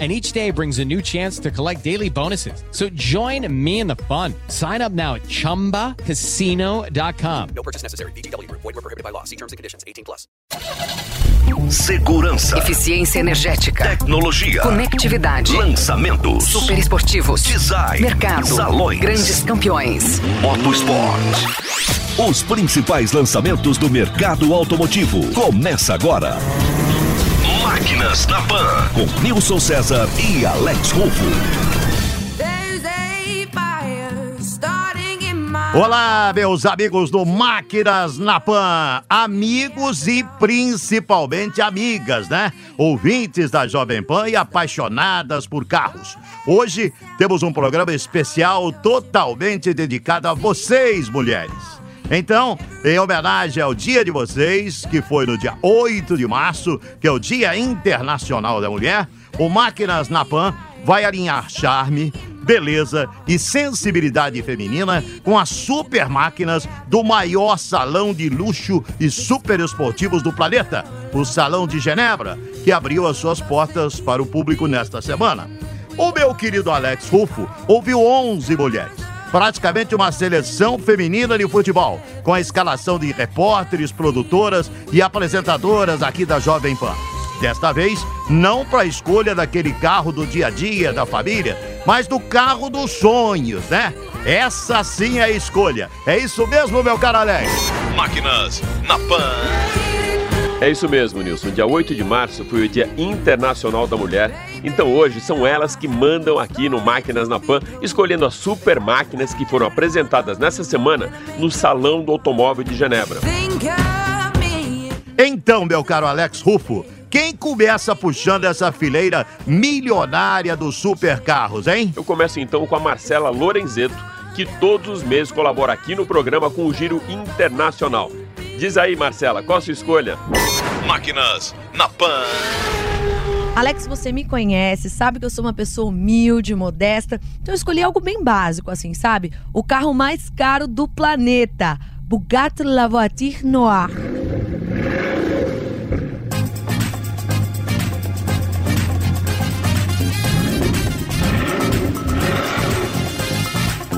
and each day brings a new chance to collect daily bonuses. So join me in the fun. Sign up now at ChumbaCasino.com. No purchase necessary. BGW. Void were prohibited by law. See terms and conditions. 18 plus. Segurança. Eficiência energética. Tecnologia. Conectividade. Lançamentos. Super esportivos. Design. Mercado. Salões. Grandes campeões. Motosport. Os principais lançamentos do mercado automotivo. Começa agora. Máquinas na Pan. Com Nilson César e Alex Rufo. Olá, meus amigos do Máquinas na Pan, amigos e principalmente amigas, né? Ouvintes da Jovem Pan e apaixonadas por carros. Hoje temos um programa especial totalmente dedicado a vocês, mulheres. Então, em homenagem ao dia de vocês, que foi no dia 8 de março, que é o Dia Internacional da Mulher, o Máquinas na Pan vai alinhar charme, beleza e sensibilidade feminina com as super máquinas do maior salão de luxo e super esportivos do planeta, o Salão de Genebra, que abriu as suas portas para o público nesta semana. O meu querido Alex Rufo ouviu 11 mulheres praticamente uma seleção feminina de futebol, com a escalação de repórteres, produtoras e apresentadoras aqui da Jovem Pan. Desta vez, não para a escolha daquele carro do dia a dia da família, mas do carro dos sonhos, né? Essa sim é a escolha. É isso mesmo, meu caro Alex? Máquinas na Pan. É isso mesmo, Nilson. Dia 8 de março foi o Dia Internacional da Mulher. Então hoje são elas que mandam aqui no Máquinas na Pan, escolhendo as super máquinas que foram apresentadas nessa semana no Salão do Automóvel de Genebra. Então, meu caro Alex Rufo, quem começa puxando essa fileira milionária dos supercarros, hein? Eu começo então com a Marcela Lorenzeto, que todos os meses colabora aqui no programa com o Giro Internacional. Diz aí, Marcela, qual a sua escolha? Máquinas na Pan. Alex, você me conhece, sabe que eu sou uma pessoa humilde, modesta. Então eu escolhi algo bem básico, assim, sabe? O carro mais caro do planeta. Bugatti La Voiture Noir.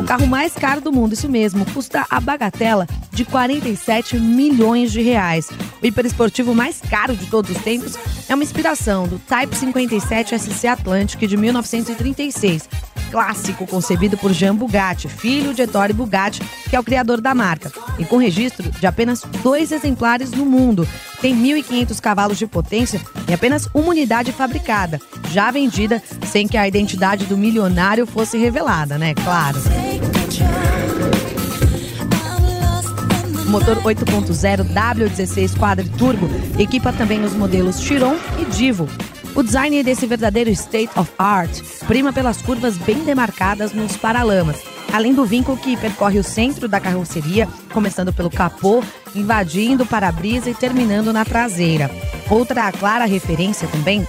Carro mais caro do mundo, isso mesmo, custa a bagatela de 47 milhões de reais. O hiperesportivo mais caro de todos os tempos é uma inspiração do Type 57 SC Atlantic de 1936, clássico concebido por Jean Bugatti, filho de Ettore Bugatti, que é o criador da marca, e com registro de apenas dois exemplares no mundo. Tem 1.500 cavalos de potência e apenas uma unidade fabricada, já vendida sem que a identidade do milionário fosse revelada, né? Claro. O motor 8.0 W16 Quadri-Turbo equipa também os modelos Chiron e Divo. O design desse verdadeiro state of art prima pelas curvas bem demarcadas nos paralamas, além do vinco que percorre o centro da carroceria, começando pelo capô, invadindo o para-brisa e terminando na traseira. Outra clara referência também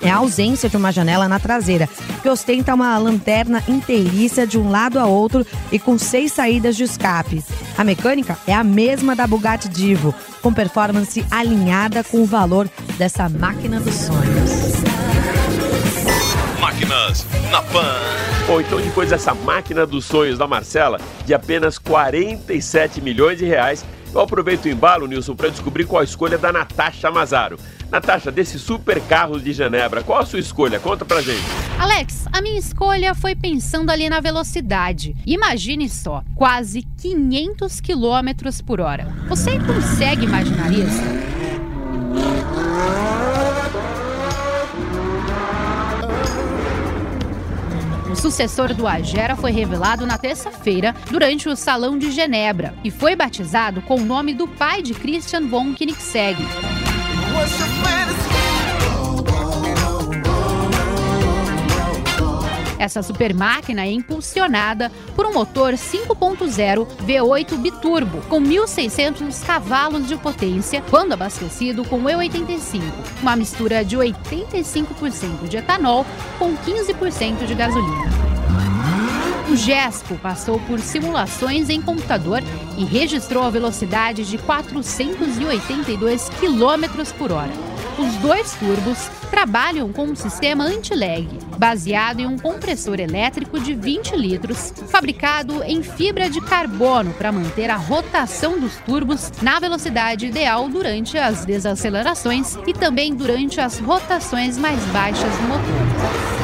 é a ausência de uma janela na traseira, que ostenta uma lanterna inteiriça de um lado a outro e com seis saídas de escape. A mecânica é a mesma da Bugatti Divo, com performance alinhada com o valor dessa máquina dos sonhos. Máquinas na Pan. Bom, então depois dessa máquina dos sonhos da Marcela, de apenas 47 milhões de reais, eu aproveito o embalo, Nilson, para descobrir qual a escolha da Natasha Mazaro. Natasha, desse super carro de Genebra, qual a sua escolha? Conta pra gente. Alex, a minha escolha foi pensando ali na velocidade. Imagine só, quase 500 km por hora. Você consegue imaginar isso? O sucessor do Agera foi revelado na terça-feira durante o Salão de Genebra e foi batizado com o nome do pai de Christian von Koenigsegg. Essa super máquina é impulsionada por um motor 5.0 V8 biturbo com 1.600 cavalos de potência quando abastecido com E85, uma mistura de 85% de etanol com 15% de gasolina. O GESCO passou por simulações em computador e registrou a velocidade de 482 km por hora. Os dois turbos trabalham com um sistema anti-lag, baseado em um compressor elétrico de 20 litros, fabricado em fibra de carbono para manter a rotação dos turbos na velocidade ideal durante as desacelerações e também durante as rotações mais baixas do motor.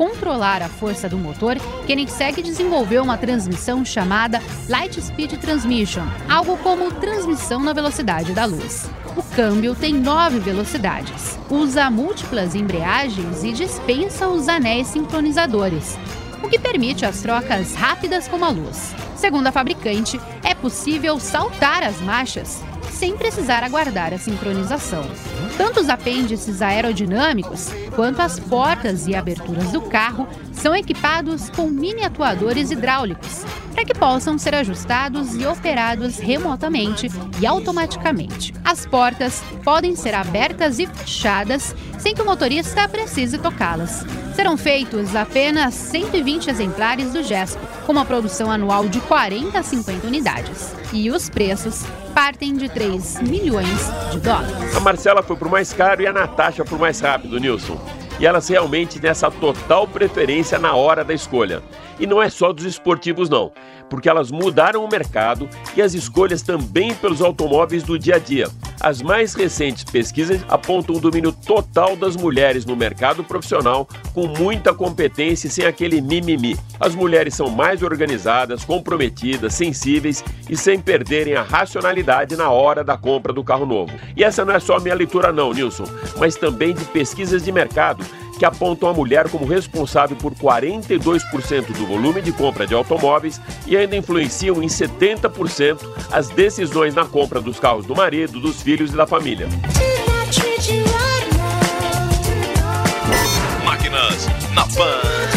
Controlar a força do motor, Koenigsegg desenvolveu uma transmissão chamada Light Speed Transmission, algo como transmissão na velocidade da luz. O câmbio tem nove velocidades, usa múltiplas embreagens e dispensa os anéis sincronizadores, o que permite as trocas rápidas como a luz. Segundo a fabricante, é possível saltar as marchas sem precisar aguardar a sincronização. Tanto os apêndices aerodinâmicos quanto as portas e aberturas do carro são equipados com mini atuadores hidráulicos para que possam ser ajustados e operados remotamente e automaticamente. As portas podem ser abertas e fechadas sem que o motorista precise tocá-las. Serão feitos apenas 120 exemplares do Gesco, com uma produção anual de 40 a 50 unidades. E os preços partem de 3 milhões de dólares. A Marcela foi pro mais caro e a Natasha pro mais rápido, Nilson. E elas realmente têm essa total preferência na hora da escolha. E não é só dos esportivos, não, porque elas mudaram o mercado e as escolhas também pelos automóveis do dia a dia. As mais recentes pesquisas apontam o domínio total das mulheres no mercado profissional, com muita competência e sem aquele mimimi. As mulheres são mais organizadas, comprometidas, sensíveis e sem perderem a racionalidade na hora da compra do carro novo. E essa não é só minha leitura, não, Nilson, mas também de pesquisas de mercado que apontam a mulher como responsável por 42% do volume de compra de automóveis e ainda influenciam em 70% as decisões na compra dos carros do marido, dos filhos e da família. Máquinas na Pan.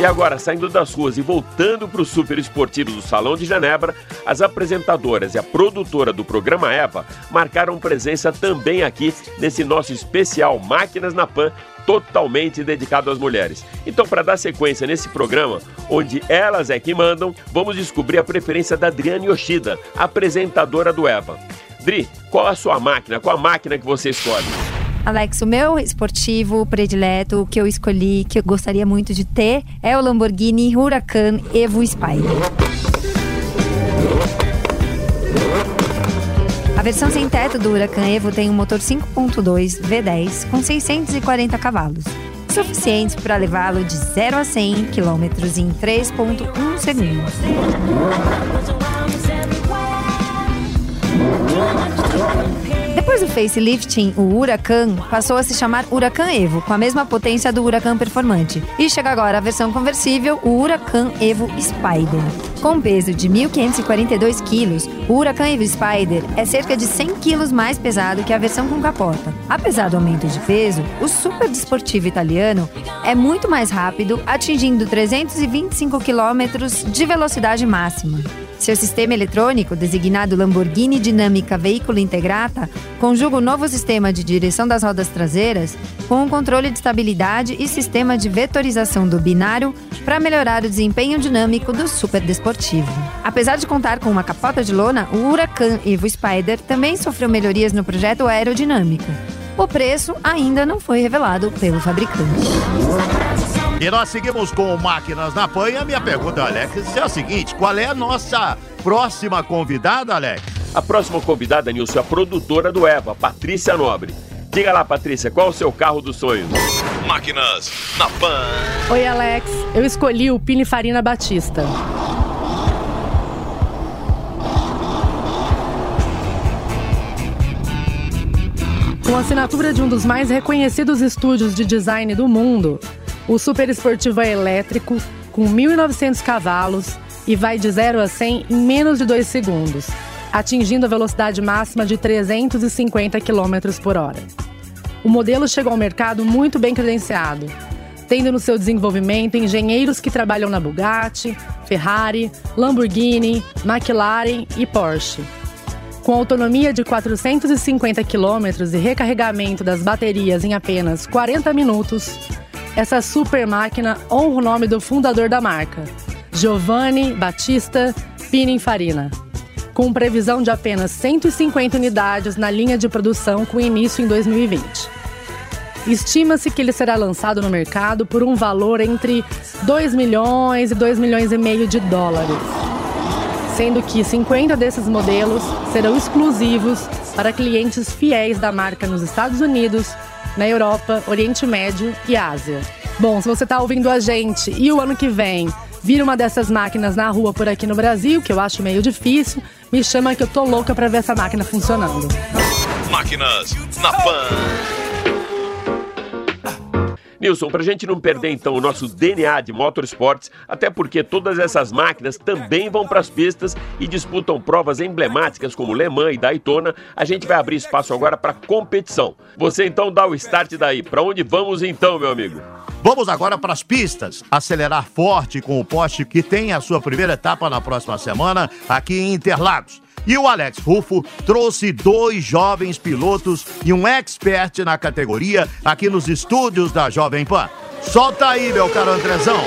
E agora, saindo das ruas e voltando para o super esportivo do Salão de Genebra, as apresentadoras e a produtora do programa EVA marcaram presença também aqui nesse nosso especial Máquinas na Pan, totalmente dedicado às mulheres. Então, para dar sequência nesse programa, onde elas é que mandam, vamos descobrir a preferência da Adriane Yoshida, apresentadora do EVA. Dri, qual a sua máquina? Qual a máquina que você escolhe? Alex, o meu esportivo predileto, o que eu escolhi, que eu gostaria muito de ter, é o Lamborghini Huracan Evo Spider. A versão sem teto do Huracan Evo tem um motor 5.2 V10 com 640 cavalos, suficientes para levá-lo de 0 a 100 km em 3.1 segundos. Depois do facelifting, o Huracan passou a se chamar Huracan Evo, com a mesma potência do Huracan Performante. E chega agora a versão conversível, o Huracan Evo Spider. Com peso de 1.542 quilos, o Huracan Evo Spider é cerca de 100 quilos mais pesado que a versão com capota. Apesar do aumento de peso, o super desportivo italiano é muito mais rápido, atingindo 325 quilômetros de velocidade máxima. Seu sistema eletrônico, designado Lamborghini Dinâmica Veículo Integrata, conjuga o novo sistema de direção das rodas traseiras com um controle de estabilidade e sistema de vetorização do binário para melhorar o desempenho dinâmico do super desportivo. Apesar de contar com uma capota de lona, o Huracan Evo Spider também sofreu melhorias no projeto aerodinâmico. O preço ainda não foi revelado pelo fabricante. E nós seguimos com Máquinas na Pan. E a minha pergunta, Alex, é a seguinte: qual é a nossa próxima convidada, Alex? A próxima convidada, Nilson, é a produtora do EVA, Patrícia Nobre. Diga lá, Patrícia, qual é o seu carro dos sonhos? Máquinas na Pan. Oi, Alex. Eu escolhi o Pininfarina Batista. Com a assinatura de um dos mais reconhecidos estúdios de design do mundo, o super esportivo é elétrico, com 1.900 cavalos e vai de 0 a 100 em menos de 2 segundos, atingindo a velocidade máxima de 350 km por hora. O modelo chegou ao mercado muito bem credenciado, tendo no seu desenvolvimento engenheiros que trabalham na Bugatti, Ferrari, Lamborghini, McLaren e Porsche. Com autonomia de 450 quilômetros e recarregamento das baterias em apenas 40 minutos, essa super máquina honra o nome do fundador da marca, Giovanni Battista Pininfarina, com previsão de apenas 150 unidades na linha de produção com início em 2020. Estima-se que ele será lançado no mercado por um valor entre 2 milhões e 2 milhões e meio de dólares, sendo que 50 desses modelos serão exclusivos para clientes fiéis da marca nos Estados Unidos, na Europa, Oriente Médio e Ásia. Bom, se você está ouvindo a gente e o ano que vem vir uma dessas máquinas na rua por aqui no Brasil, que eu acho meio difícil, me chama que eu tô louca para ver essa máquina funcionando. Máquinas na Pan. Nilson, pra gente não perder então o nosso DNA de motorsports, até porque todas essas máquinas também vão para as pistas e disputam provas emblemáticas como Le Mans e Daytona, a gente vai abrir espaço agora para competição. Você então dá o start daí. Para onde vamos então, meu amigo? Vamos agora para as pistas. Acelerar forte com o poste que tem a sua primeira etapa na próxima semana aqui em Interlagos. E o Alex Rufo trouxe dois jovens pilotos e um expert na categoria aqui nos estúdios da Jovem Pan. Solta aí, meu caro Andrezão.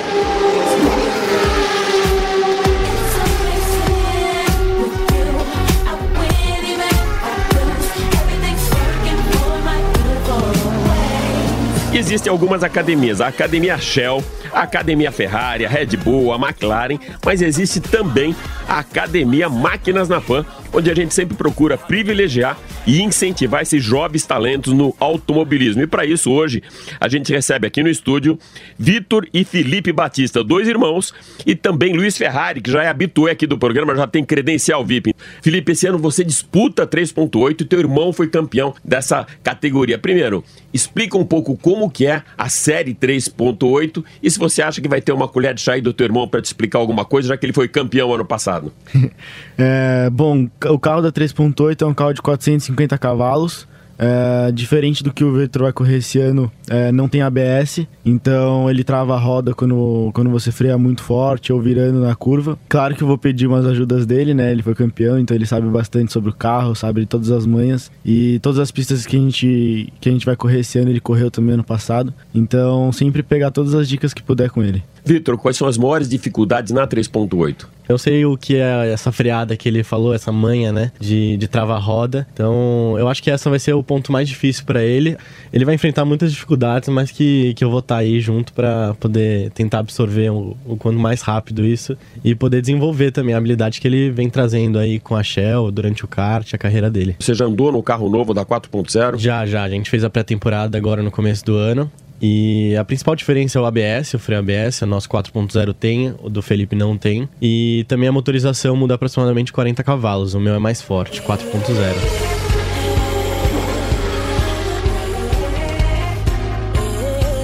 Existem algumas academias, a Academia Shell, a Academia Ferrari, a Red Bull, a McLaren, mas existe também a Academia Máquinas na Pan, onde a gente sempre procura privilegiar e incentivar esses jovens talentos no automobilismo. E para isso, hoje, a gente recebe aqui no estúdio Vitor e Felipe Batista, dois irmãos, e também Luiz Ferrari, que já é habitué aqui do programa, já tem credencial VIP. Felipe, esse ano você disputa 3.8 e teu irmão foi campeão dessa categoria. Primeiro, explica um pouco como que é a série 3.8 e se você acha que vai ter uma colher de chá aí do teu irmão para te explicar alguma coisa, já que ele foi campeão ano passado. É, bom, o carro da 3.8 é um carro de 450 cavalos. É, diferente do que o Vitor vai correr esse ano, é, não tem ABS, então ele trava a roda quando, quando você freia muito forte ou virando na curva. Claro que eu vou pedir umas ajudas dele, né? Ele foi campeão, então ele sabe bastante sobre o carro, sabe todas as manhas. E todas as pistas que a gente, que a gente vai correr esse ano, ele correu também ano passado. Então sempre pegar todas as dicas que puder com ele. Vitor, quais são as maiores dificuldades na 3.8? Eu sei o que é essa freada que ele falou, essa manha, né, de, de travar roda. Então, eu acho que essa vai ser o ponto mais difícil para ele. Ele vai enfrentar muitas dificuldades, mas que, que eu vou estar aí junto para poder tentar absorver o, o quanto mais rápido isso e poder desenvolver também a habilidade que ele vem trazendo aí com a Shell durante o kart, a carreira dele. Você já andou no carro novo da 4.0? Já, já. A gente fez a pré-temporada agora no começo do ano. E a principal diferença é o ABS, o freio ABS, o nosso 4.0 tem, o do Felipe não tem. E também a motorização muda aproximadamente 40 cavalos, o meu é mais forte, 4.0.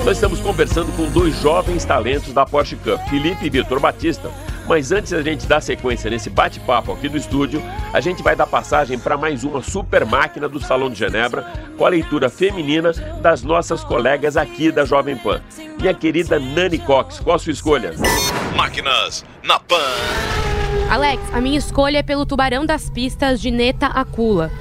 Nós estamos conversando com dois jovens talentos da Porsche Cup, Felipe e Vitor Batista. Mas antes da gente dar sequência nesse bate-papo aqui do estúdio, a gente vai dar passagem para mais uma super máquina do Salão de Genebra, com a leitura feminina das nossas colegas aqui da Jovem Pan. Minha querida Nani Cox, qual a sua escolha? Máquinas na Pan. Alex, a minha escolha é pelo Tubarão das Pistas de Neta Acula.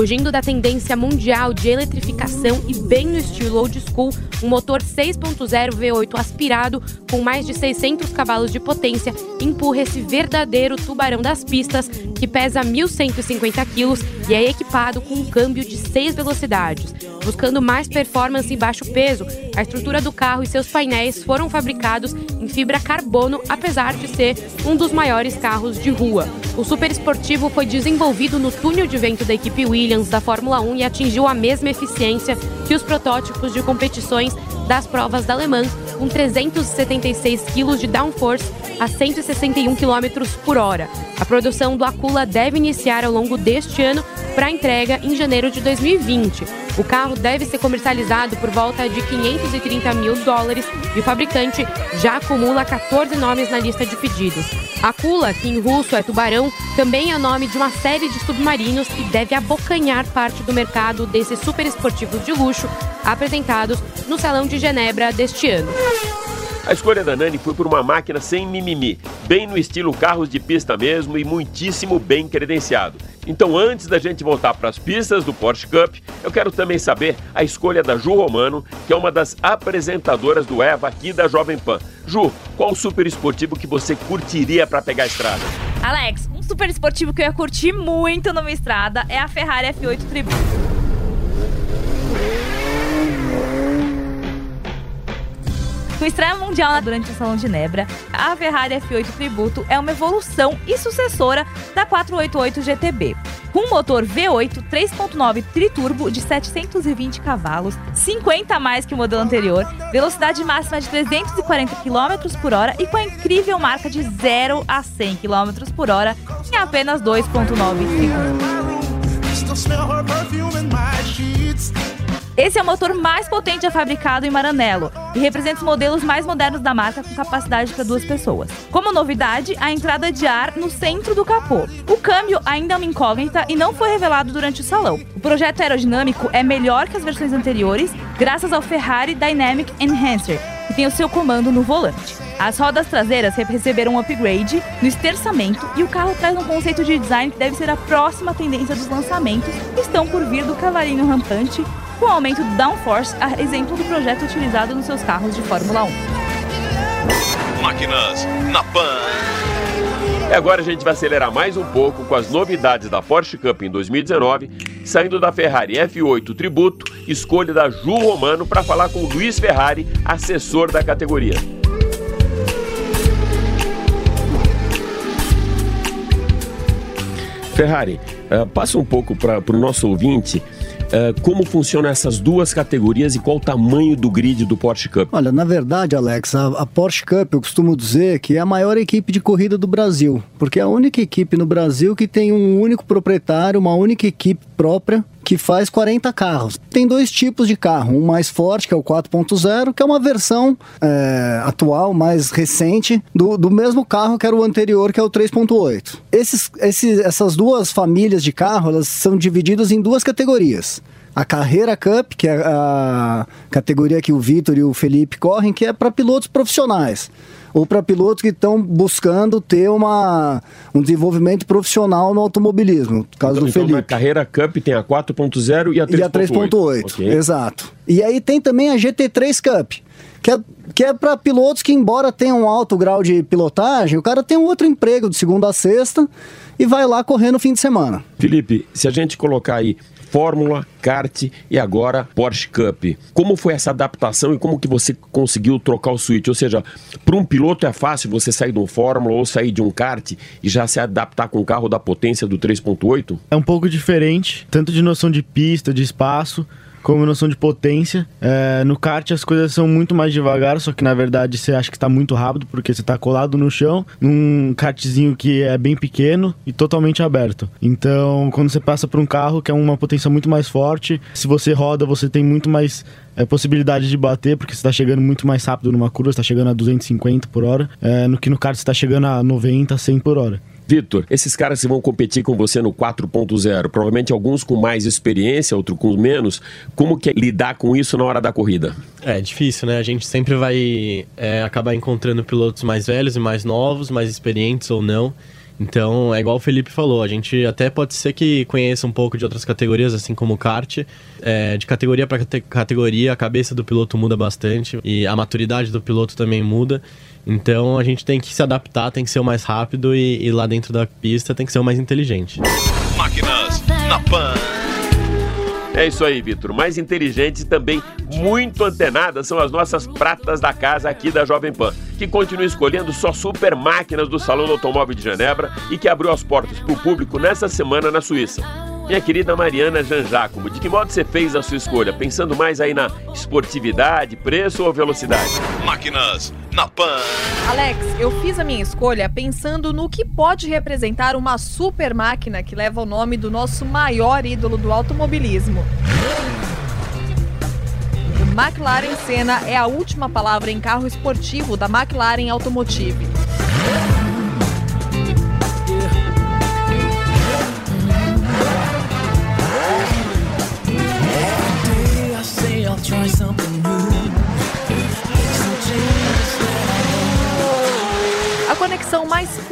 Fugindo da tendência mundial de eletrificação e bem no estilo old school, um motor 6.0 V8 aspirado com mais de 600 cavalos de potência empurra esse verdadeiro tubarão das pistas que pesa 1.150 quilos e é equipado com um câmbio de 6 velocidades. Buscando mais performance e baixo peso, a estrutura do carro e seus painéis foram fabricados em fibra carbono, apesar de ser um dos maiores carros de rua. O super esportivo foi desenvolvido no túnel de vento da equipe Williams da Fórmula 1 e atingiu a mesma eficiência que os protótipos de competições das provas da Le com 376 kg de downforce a 161 km por hora. A produção do Acula deve iniciar ao longo deste ano para entrega em janeiro de 2020. O carro deve ser comercializado por volta de 530 mil dólares e o fabricante já acumula 14 nomes na lista de pedidos. Akula, que em russo é tubarão, também é nome de uma série de submarinos e deve abocanhar parte do mercado desses super esportivos de luxo apresentados no Salão de Genebra deste ano. A escolha da Nani foi por uma máquina sem mimimi, bem no estilo carros de pista mesmo e muitíssimo bem credenciado. Então, antes da gente voltar para as pistas do Porsche Cup, eu quero também saber a escolha da Ju Romano, que é uma das apresentadoras do EVA aqui da Jovem Pan. Ju, qual super esportivo que você curtiria para pegar a estrada? Alex, um super esportivo que eu ia curtir muito numa estrada é a Ferrari F8 Tributo. Com estreia mundial durante o Salão de Nebra, a Ferrari F8 Tributo é uma evolução e sucessora da 488 GTB. Com um motor V8 3.9 triturbo de 720 cavalos, 50 a mais que o modelo anterior, velocidade máxima de 340 km por hora e com a incrível marca de 0 a 100 km por hora em apenas 2.9 segundos. Esse é o motor mais potente já fabricado em Maranello e representa os modelos mais modernos da marca com capacidade para duas pessoas. Como novidade, a entrada de ar no centro do capô. O câmbio ainda é uma incógnita e não foi revelado durante o salão. O projeto aerodinâmico é melhor que as versões anteriores, graças ao Ferrari Dynamic Enhancer, que tem o seu comando no volante. As rodas traseiras receberam um upgrade no esterçamento e o carro traz um conceito de design que deve ser a próxima tendência dos lançamentos que estão por vir do cavalinho rampante com o aumento do downforce, a exemplo do projeto utilizado nos seus carros de Fórmula 1. Máquinas na Pan. E agora a gente vai acelerar mais um pouco com as novidades da Porsche Cup em 2019, saindo da Ferrari F8 Tributo, escolha da Ju Romano para falar com o Luiz Ferrari, assessor da categoria. Ferrari, uh, passa um pouco para o nosso ouvinte uh, como funcionam essas duas categorias e qual o tamanho do grid do Porsche Cup. Olha, na verdade, Alex, a, a, Porsche Cup eu costumo dizer que é a maior equipe de corrida do Brasil, porque é a única equipe no Brasil que tem um único proprietário, uma única equipe própria que faz 40 carros. Tem dois tipos de carro, um mais forte, que é o 4.0, que é uma versão é, atual, mais recente, do, do mesmo carro que era o anterior, que é o 3.8. Esses, esses, essas duas famílias de carro, elas são divididas em duas categorias a Carreira Cup, que é a categoria que o Vitor e o Felipe correm, que é para pilotos profissionais ou para pilotos que estão buscando ter uma, um desenvolvimento profissional no automobilismo. No caso então, do Felipe. Então, a Carreira Cup tem a 4.0 e a 3.8. E a 3.8, okay. exato. E aí tem também a GT3 Cup, que é, que é para pilotos que, embora tenham um alto grau de pilotagem, o cara tem um outro emprego de segunda a sexta e vai lá correr no fim de semana. Felipe, se a gente colocar aí Fórmula, kart e agora Porsche Cup. Como foi essa adaptação e como que você conseguiu trocar o switch? Ou seja, para um piloto é fácil você sair de um Fórmula ou sair de um kart e já se adaptar com o carro da potência do 3.8? É um pouco diferente, tanto de noção de pista, de espaço, como noção de potência. É, no kart as coisas são muito mais devagar, só que na verdade você acha que está muito rápido porque você está colado no chão, num kartzinho que é bem pequeno e totalmente aberto. Então, quando você passa por um carro que é uma potência muito mais forte, se você roda, você tem muito mais é, possibilidade de bater, porque você está chegando muito mais rápido numa curva, você está chegando a 250 por hora, é, no que no kart você está chegando a 90, 100 por hora. Vitor, esses caras que vão competir com você no 4.0, provavelmente alguns com mais experiência, outros com menos, como que é lidar com isso na hora da corrida? É difícil, né? A gente sempre vai é, acabar encontrando pilotos mais velhos e mais novos, mais experientes ou não. Então, é igual o Felipe falou, a gente até pode ser que conheça um pouco de outras categorias, assim como o kart. É, de categoria para categoria, a cabeça do piloto muda bastante e a maturidade do piloto também muda. Então a gente tem que se adaptar, tem que ser o mais rápido e, e lá dentro da pista tem que ser o mais inteligente. Máquinas na Pan. É isso aí, Vitor. Mais inteligentes e também muito antenadas são as nossas pratas da casa aqui da Jovem Pan, que continua escolhendo só super máquinas do Salão do Automóvel de Genebra e que abriu as portas para o público nessa semana na Suíça. Minha querida Mariana Janjacomo, de que modo você fez a sua escolha? Pensando mais aí na esportividade, preço ou velocidade? Máquinas na Pan. Alex, eu fiz a minha escolha pensando no que pode representar uma super máquina que leva o nome do nosso maior ídolo do automobilismo. O McLaren Senna é a última palavra em carro esportivo da McLaren Automotive.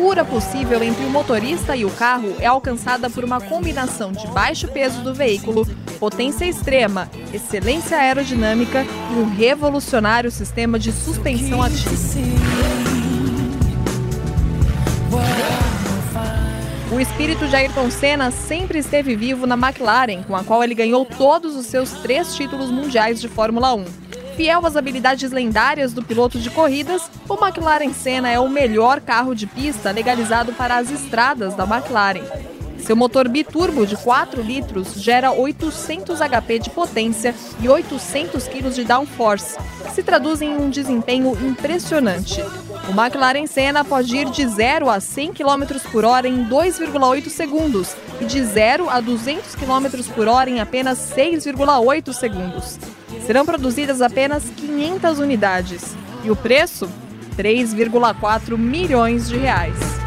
Altura possível entre o motorista e o carro é alcançada por uma combinação de baixo peso do veículo, potência extrema, excelência aerodinâmica e um revolucionário sistema de suspensão ativa. O espírito de Ayrton Senna sempre esteve vivo na McLaren, com a qual ele ganhou todos os seus três títulos mundiais de Fórmula 1. Fiel às habilidades lendárias do piloto de corridas, o McLaren Senna é o melhor carro de pista legalizado para as estradas da McLaren. Seu motor biturbo de 4 litros gera 800 HP de potência e 800 kg de downforce, que se traduz em um desempenho impressionante. O McLaren Senna pode ir de 0 a 100 km por hora em 2,8 segundos e de 0 a 200 km por hora em apenas 6,8 segundos. Serão produzidas apenas 500 unidades e o preço 3,4 milhões de reais.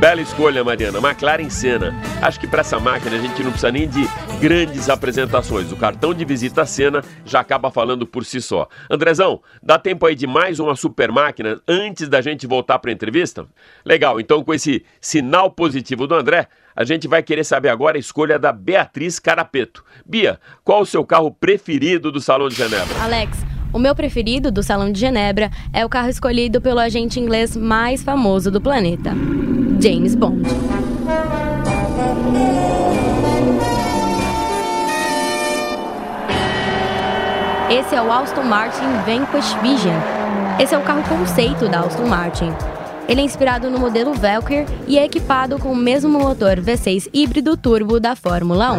Bela escolha, Mariana. McLaren Senna. Acho que para essa máquina a gente não precisa nem de grandes apresentações. O cartão de visita Senna já acaba falando por si só. Andrezão, dá tempo aí de mais uma super máquina antes da gente voltar para a entrevista? Legal, então com esse sinal positivo do André, a gente vai querer saber agora a escolha da Beatriz Carapeto. Bia, qual o seu carro preferido do Salão de Genebra? Alex, o meu preferido do Salão de Genebra é o carro escolhido pelo agente inglês mais famoso do planeta, James Bond. Esse é o Aston Martin Vanquish Vision. Esse é o carro conceito da Aston Martin. Ele é inspirado no modelo Valkyrie e é equipado com o mesmo motor V6 híbrido turbo da Fórmula 1.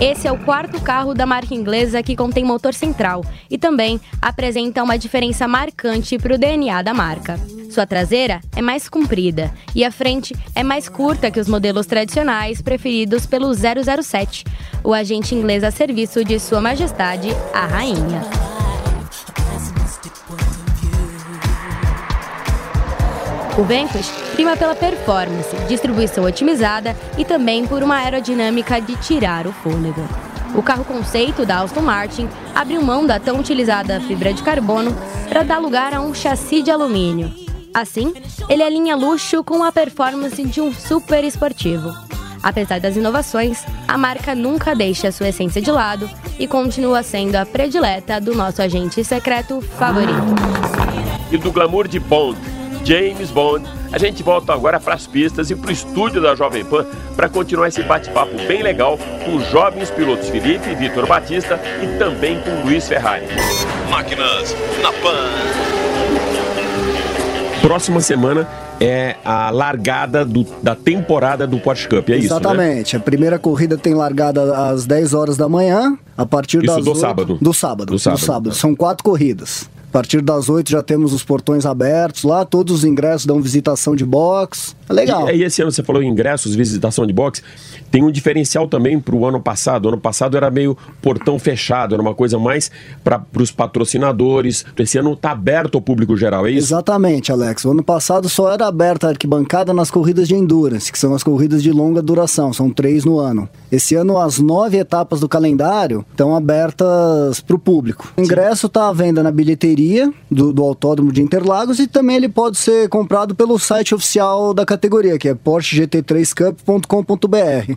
Esse é o quarto carro da marca inglesa que contém motor central e também apresenta uma diferença marcante para o DNA da marca. Sua traseira é mais comprida e a frente é mais curta que os modelos tradicionais preferidos pelo 007, o agente inglês a serviço de Sua Majestade, a Rainha. O Vanquish prima pela performance, distribuição otimizada e também por uma aerodinâmica de tirar o fôlego. O carro conceito da Aston Martin abriu mão da tão utilizada fibra de carbono para dar lugar a um chassi de alumínio. Assim, ele alinha luxo com a performance de um super esportivo. Apesar das inovações, a marca nunca deixa sua essência de lado e continua sendo a predileta do nosso agente secreto favorito. E do glamour de Bond, James Bond, a gente volta agora para as pistas e para o estúdio da Jovem Pan para continuar esse bate-papo bem legal com os jovens pilotos Felipe e Vitor Batista e também com Luiz Ferrari. Máquinas na Pan. Próxima semana é a largada do- da temporada do Porsche Cup, é isso, né? Exatamente. A primeira corrida tem largada às 10 horas da manhã, a partir Isso das do oito- sábado. Do sábado. Do sábado. São quatro corridas. A partir das 8 já temos os portões abertos lá, todos os ingressos dão visitação de box. É legal. E, e esse ano você falou ingressos, visitação de boxe. Tem um diferencial também para o ano passado. O ano passado era meio portão fechado, era uma coisa mais para os patrocinadores. Esse ano está aberto ao público geral, é isso? Exatamente, Alex. O ano passado só era aberta a arquibancada nas corridas de endurance, que são as corridas de longa duração, são três no ano. Esse ano, as nove etapas do calendário estão abertas para o público. O ingresso está à venda na bilheteria do, do Autódromo de Interlagos e também ele pode ser comprado pelo site oficial da categoria, que é PorscheGT3Cup.com.br.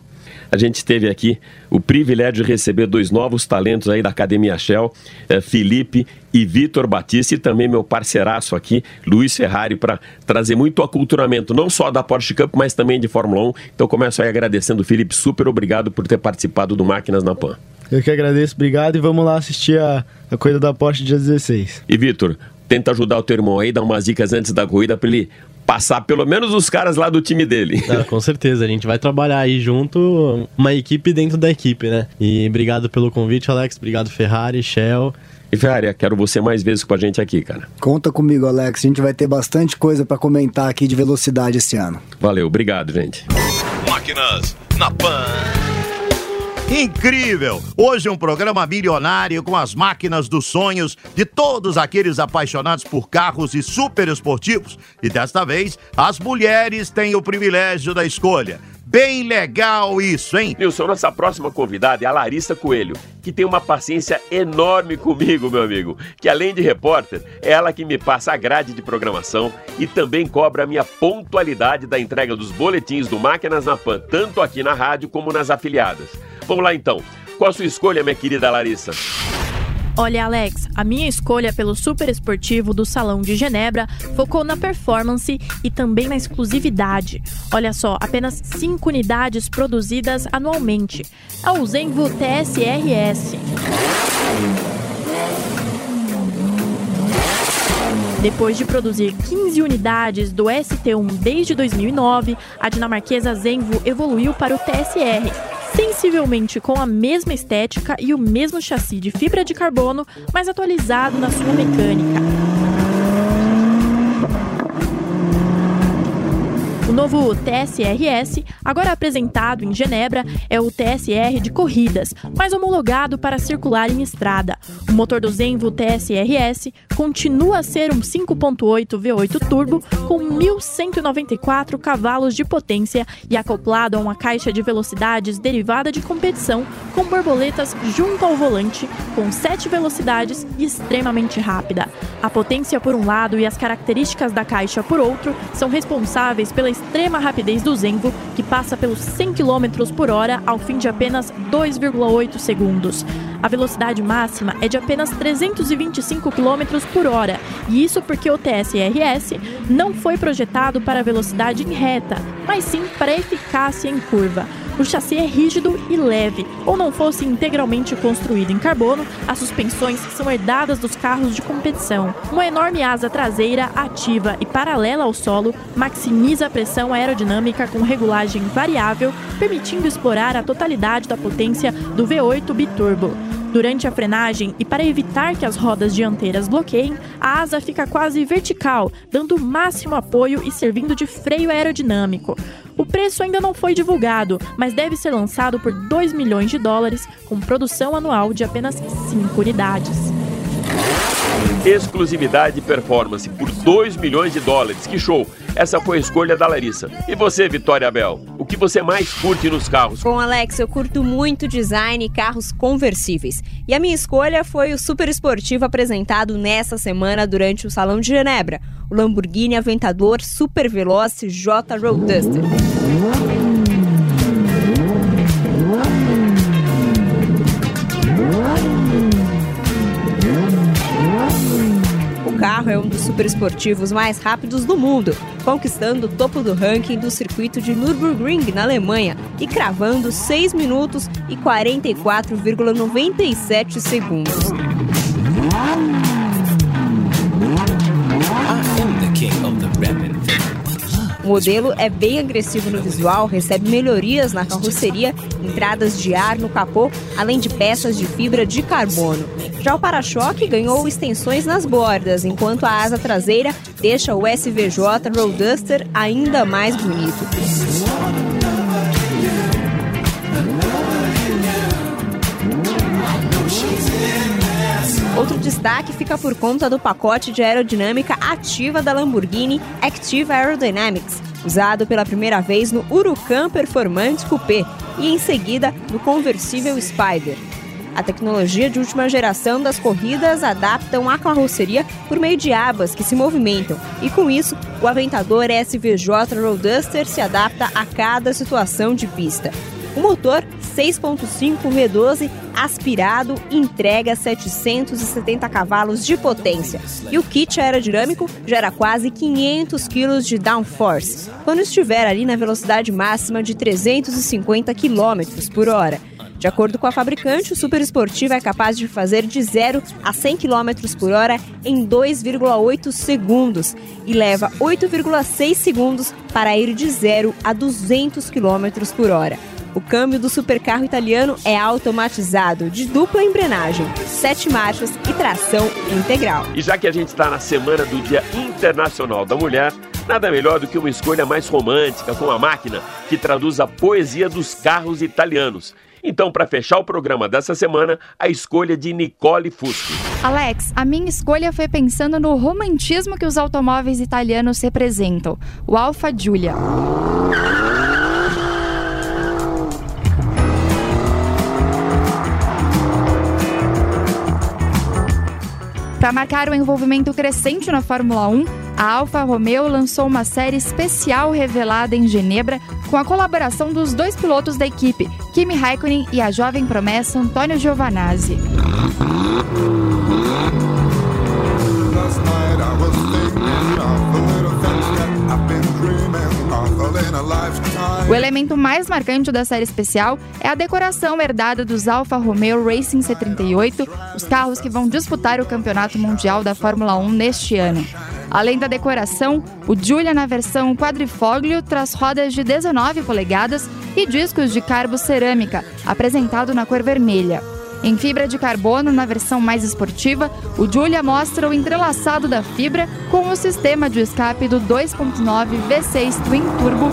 A gente teve aqui o privilégio de receber dois novos talentos aí da Academia Shell, eh, Felipe e Vitor Batista, e também meu parceiraço aqui, Luiz Ferrari, para trazer muito aculturamento, não só da Porsche Cup, mas também de Fórmula 1. Então começo aí agradecendo, Felipe, super obrigado por ter participado do Máquinas na Pan. Eu que agradeço, obrigado e vamos lá assistir a, a corrida da Porsche dia 16. E Vitor, tenta ajudar o teu irmão aí, dar umas dicas antes da corrida para ele passar pelo menos os caras lá do time dele. Ah, com certeza, a gente vai trabalhar aí junto, uma equipe dentro da equipe, né? E obrigado pelo convite, Alex. Obrigado, Ferrari, Shell. E Ferrari, quero você mais vezes com a gente aqui, cara. Conta comigo, Alex. A gente vai ter bastante coisa para comentar aqui de velocidade esse ano. Valeu, obrigado, gente. Máquinas na Pan. Incrível! Hoje um programa milionário com as máquinas dos sonhos de todos aqueles apaixonados por carros e super esportivos. E desta vez, as mulheres têm o privilégio da escolha. Bem legal isso, hein? Nilson, nossa próxima convidada é a Larissa Coelho, que tem uma paciência enorme comigo, meu amigo. Que além de repórter, é ela que me passa a grade de programação e também cobra a minha pontualidade da entrega dos boletins do Máquinas na Pan, tanto aqui na rádio como nas afiliadas. Vamos lá então. Qual a sua escolha, minha querida Larissa? Olha, Alex, a minha escolha pelo super esportivo do Salão de Genebra focou na performance e também na exclusividade. Olha só, apenas 5 unidades produzidas anualmente. É o Zenvo TSRS. Depois de produzir 15 unidades do ST1 desde 2009, a dinamarquesa Zenvo evoluiu para o TSR, sensivelmente com a mesma estética e o mesmo chassi de fibra de carbono, mas atualizado na sua mecânica. O novo TSRS, agora apresentado em Genebra, é o TSR de corridas, mas homologado para circular em estrada. O motor do Zenvo TSRS continua a ser um 5.8 V8 turbo com 1.194 cavalos de potência e acoplado a uma caixa de velocidades derivada de competição com borboletas junto ao volante, com 7 velocidades e extremamente rápida. A potência por um lado e as características da caixa por outro são responsáveis pela extrema rapidez do Zenvo, que passa pelos 100 km por hora ao fim de apenas 2,8 segundos. A velocidade máxima é de apenas 325 km por hora, e isso porque o TSRS não foi projetado para velocidade em reta, mas sim para eficácia em curva. O chassi é rígido e leve, ou não fosse integralmente construído em carbono, as suspensões são herdadas dos carros de competição. Uma enorme asa traseira ativa e paralela ao solo maximiza a pressão aerodinâmica com regulagem variável, permitindo explorar a totalidade da potência do V8 biturbo. Durante a frenagem e para evitar que as rodas dianteiras bloqueiem, a asa fica quase vertical, dando o máximo apoio e servindo de freio aerodinâmico. O preço ainda não foi divulgado, mas deve ser lançado por 2 milhões de dólares, com produção anual de apenas 5 unidades. Exclusividade e performance por 2 milhões de dólares. Que show! Essa foi a escolha da Larissa. E você, Vitória Abel? O que você mais curte nos carros? Bom, Alex, eu curto muito design e carros conversíveis. E a minha escolha foi o super esportivo apresentado nessa semana durante o Salão de Genebra, o Lamborghini Aventador Super Veloz J Roadster. É um dos superesportivos mais rápidos do mundo, conquistando o topo do ranking do circuito de Nürburgring, na Alemanha, e cravando 6 minutos e 44,97 segundos. O modelo é bem agressivo no visual, recebe melhorias na carroceria, entradas de ar no capô, além de peças de fibra de carbono. Já o para-choque ganhou extensões nas bordas, enquanto a asa traseira deixa o SVJ Roadster ainda mais bonito. Destaque fica por conta do pacote de aerodinâmica ativa da Lamborghini Active Aerodynamics, usado pela primeira vez no Huracan Performante Coupé e em seguida no conversível Spider. A tecnologia de última geração das corridas adaptam a carroceria por meio de abas que se movimentam, e com isso, o Aventador SVJ Roadster se adapta a cada situação de pista. O motor 6.5 V12 aspirado entrega 770 cavalos de potência e o kit aerodinâmico gera quase 500 kg de downforce quando estiver ali na velocidade máxima de 350 km por hora. De acordo com a fabricante, o super esportivo é capaz de fazer de 0 a 100 km por hora em 2,8 segundos e leva 8,6 segundos para ir de 0 a 200 km por hora. O câmbio do supercarro italiano é automatizado, de dupla embrenagem, sete marchas e tração integral. E já que a gente está na semana do Dia Internacional da Mulher, nada melhor do que uma escolha mais romântica com a máquina que traduz a poesia dos carros italianos. Então, para fechar o programa dessa semana, a escolha de Nicole Fusco. Alex, a minha escolha foi pensando no romantismo que os automóveis italianos representam, o Alfa Giulia. Para marcar o envolvimento crescente na Fórmula 1, a Alfa Romeo lançou uma série especial revelada em Genebra com a colaboração dos dois pilotos da equipe, Kimi Raikkonen e a jovem promessa Antônio Giovanazzi. O elemento mais marcante da série especial é a decoração herdada dos Alfa Romeo Racing C38, os carros que vão disputar o Campeonato Mundial da Fórmula 1 neste ano. Além da decoração, o Giulia na versão quadrifoglio traz rodas de 19 polegadas e discos de carbo cerâmica, apresentado na cor vermelha. Em fibra de carbono, na versão mais esportiva, o Giulia mostra o entrelaçado da fibra com o sistema de escape do 2.9 V6 Twin Turbo.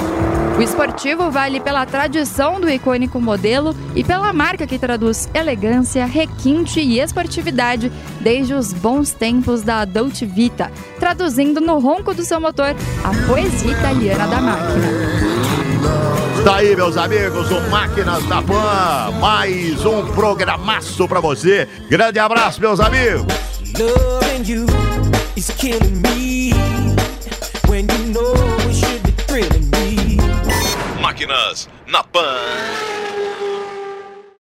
O esportivo vale pela tradição do icônico modelo e pela marca que traduz elegância, requinte e esportividade desde os bons tempos da Dolce Vita, traduzindo no ronco do seu motor a poesia italiana da máquina. Tá aí, meus amigos, o Máquinas da Pan. Mais um programaço pra você. Grande abraço, meus amigos. Loving you is killing me when you know it should be thrilling me. Máquinas na Pan.